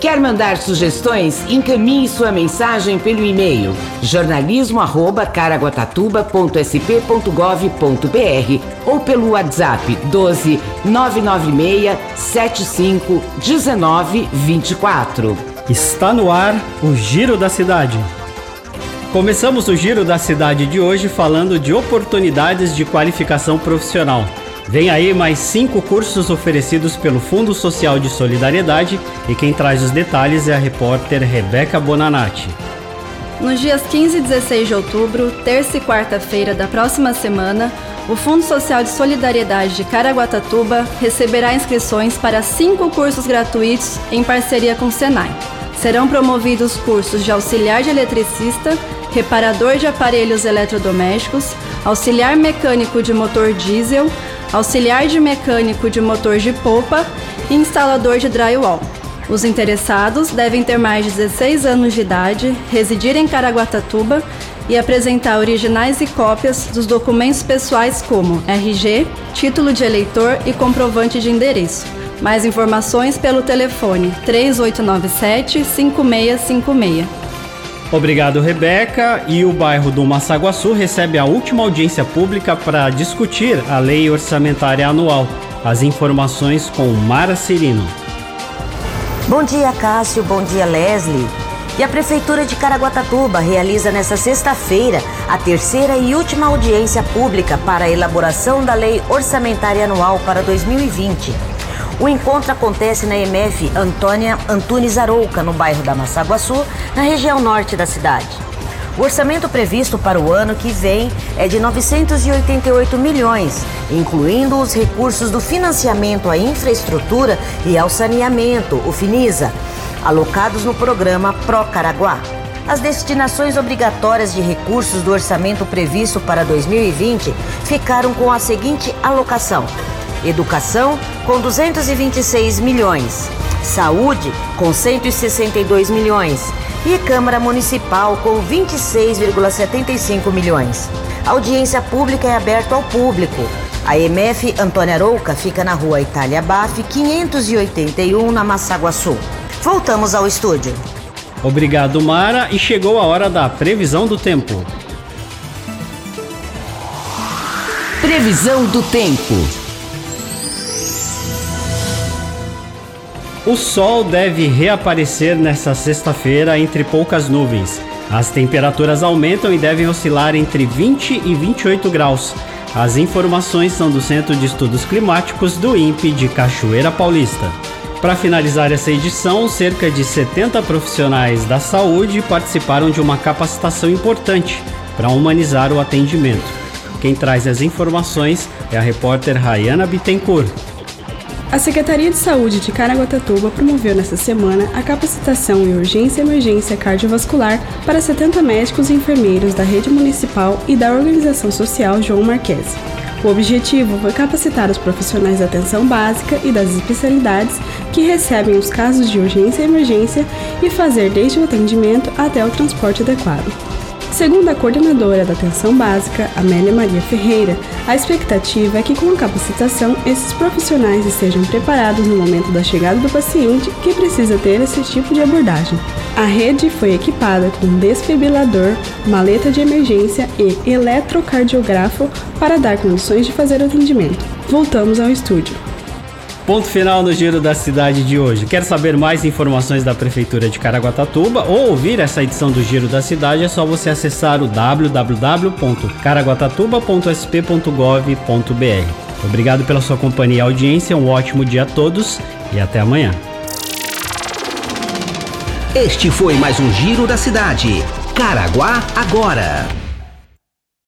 Quer mandar sugestões? Encaminhe sua mensagem pelo e-mail jornalismo@caraguatatuba.sp.gov.br ou pelo WhatsApp 12 996 75 19 24. Está no ar o Giro da Cidade. Começamos o Giro da Cidade de hoje falando de oportunidades de qualificação profissional. Vem aí mais cinco cursos oferecidos pelo Fundo Social de Solidariedade e quem traz os detalhes é a repórter Rebeca Bonanati. Nos dias 15 e 16 de outubro, terça e quarta-feira da próxima semana, o Fundo Social de Solidariedade de Caraguatatuba receberá inscrições para cinco cursos gratuitos em parceria com o Senai. Serão promovidos cursos de auxiliar de eletricista, reparador de aparelhos eletrodomésticos, auxiliar mecânico de motor diesel, auxiliar de mecânico de motor de polpa e instalador de drywall. Os interessados devem ter mais de 16 anos de idade, residir em Caraguatatuba e apresentar originais e cópias dos documentos pessoais como RG, título de eleitor e comprovante de endereço. Mais informações pelo telefone 3897 5656. Obrigado, Rebeca. E o bairro do Massaguaçu recebe a última audiência pública para discutir a lei orçamentária anual. As informações com Mara Cirino. Bom dia, Cássio. Bom dia, Leslie. E a Prefeitura de Caraguatatuba realiza nesta sexta-feira a terceira e última audiência pública para a elaboração da Lei Orçamentária Anual para 2020. O encontro acontece na MF Antônia Antunes Arouca, no bairro da Massaguaçu, na região norte da cidade. O orçamento previsto para o ano que vem é de 988 milhões, incluindo os recursos do financiamento à infraestrutura e ao saneamento, o FINISA, alocados no programa Pro Caraguá. As destinações obrigatórias de recursos do orçamento previsto para 2020 ficaram com a seguinte alocação: Educação com 226 milhões, Saúde com 162 milhões e Câmara Municipal com 26,75 milhões. A audiência pública é aberta ao público. A MF Antônia Arouca fica na rua Itália Baf, 581, na Massaguaçu. Voltamos ao estúdio. Obrigado, Mara, e chegou a hora da previsão do tempo. Previsão do tempo. O sol deve reaparecer nesta sexta-feira entre poucas nuvens. As temperaturas aumentam e devem oscilar entre 20 e 28 graus. As informações são do Centro de Estudos Climáticos do INPE de Cachoeira Paulista. Para finalizar essa edição, cerca de 70 profissionais da saúde participaram de uma capacitação importante para humanizar o atendimento. Quem traz as informações é a repórter Rayana Bittencourt. A Secretaria de Saúde de Caraguatatuba promoveu nesta semana a capacitação em urgência e emergência cardiovascular para 70 médicos e enfermeiros da rede municipal e da organização social João Marques. O objetivo foi capacitar os profissionais da atenção básica e das especialidades que recebem os casos de urgência e emergência e fazer desde o atendimento até o transporte adequado. Segundo a coordenadora da atenção básica, Amélia Maria Ferreira, a expectativa é que com a capacitação esses profissionais estejam preparados no momento da chegada do paciente que precisa ter esse tipo de abordagem. A rede foi equipada com desfibrilador, maleta de emergência e eletrocardiografo para dar condições de fazer o atendimento. Voltamos ao estúdio. Ponto final no Giro da Cidade de hoje. Quer saber mais informações da Prefeitura de Caraguatatuba ou ouvir essa edição do Giro da Cidade? É só você acessar o www.caraguatatuba.sp.gov.br. Obrigado pela sua companhia e audiência, um ótimo dia a todos e até amanhã. Este foi mais um Giro da Cidade. Caraguá agora.